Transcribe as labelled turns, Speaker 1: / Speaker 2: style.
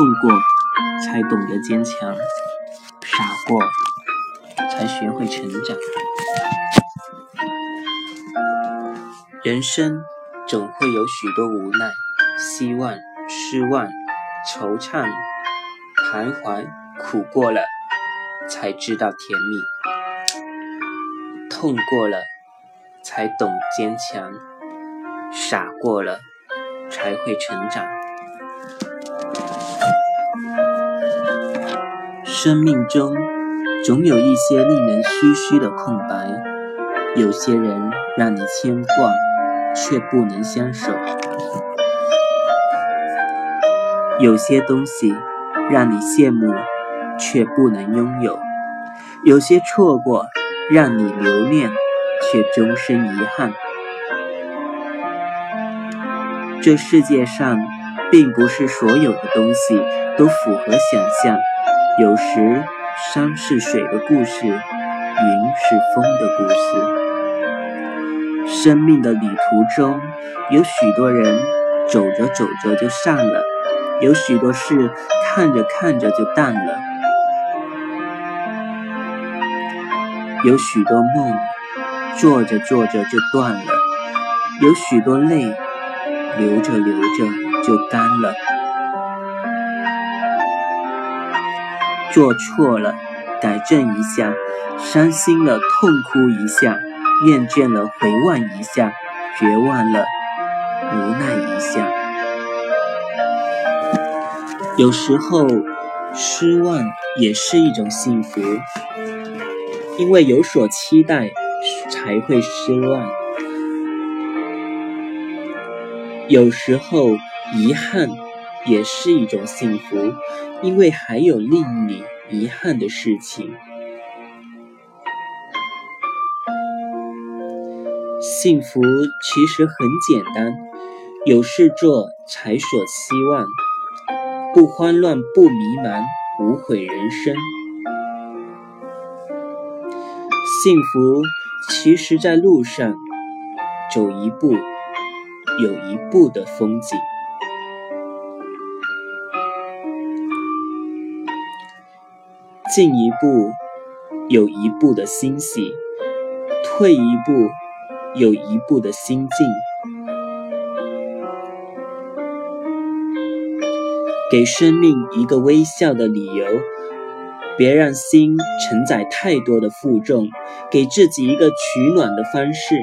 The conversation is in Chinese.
Speaker 1: 痛过才懂得坚强，傻过才学会成长。人生总会有许多无奈、希望、失望、惆怅、徘徊，苦过了才知道甜蜜，痛过了才懂坚强，傻过了才会成长。生命中总有一些令人唏嘘的空白，有些人让你牵挂，却不能相守；有些东西让你羡慕，却不能拥有；有些错过让你留恋，却终身遗憾。这世界上，并不是所有的东西都符合想象。有时，山是水的故事，云是风的故事。生命的旅途中，有许多人走着走着就散了，有许多事看着看着就淡了，有许多梦做着做着就断了，有许多泪流着流着就干了。做错了，改正一下；伤心了，痛哭一下；厌倦了，回望一下；绝望了，无奈一下。有时候，失望也是一种幸福，因为有所期待，才会失望。有时候，遗憾也是一种幸福。因为还有令你遗憾的事情。幸福其实很简单，有事做才所希望，不慌乱不迷茫，无悔人生。幸福其实在路上，走一步有一步的风景。进一步有一步的欣喜，退一步有一步的心境。给生命一个微笑的理由，别让心承载太多的负重。给自己一个取暖的方式，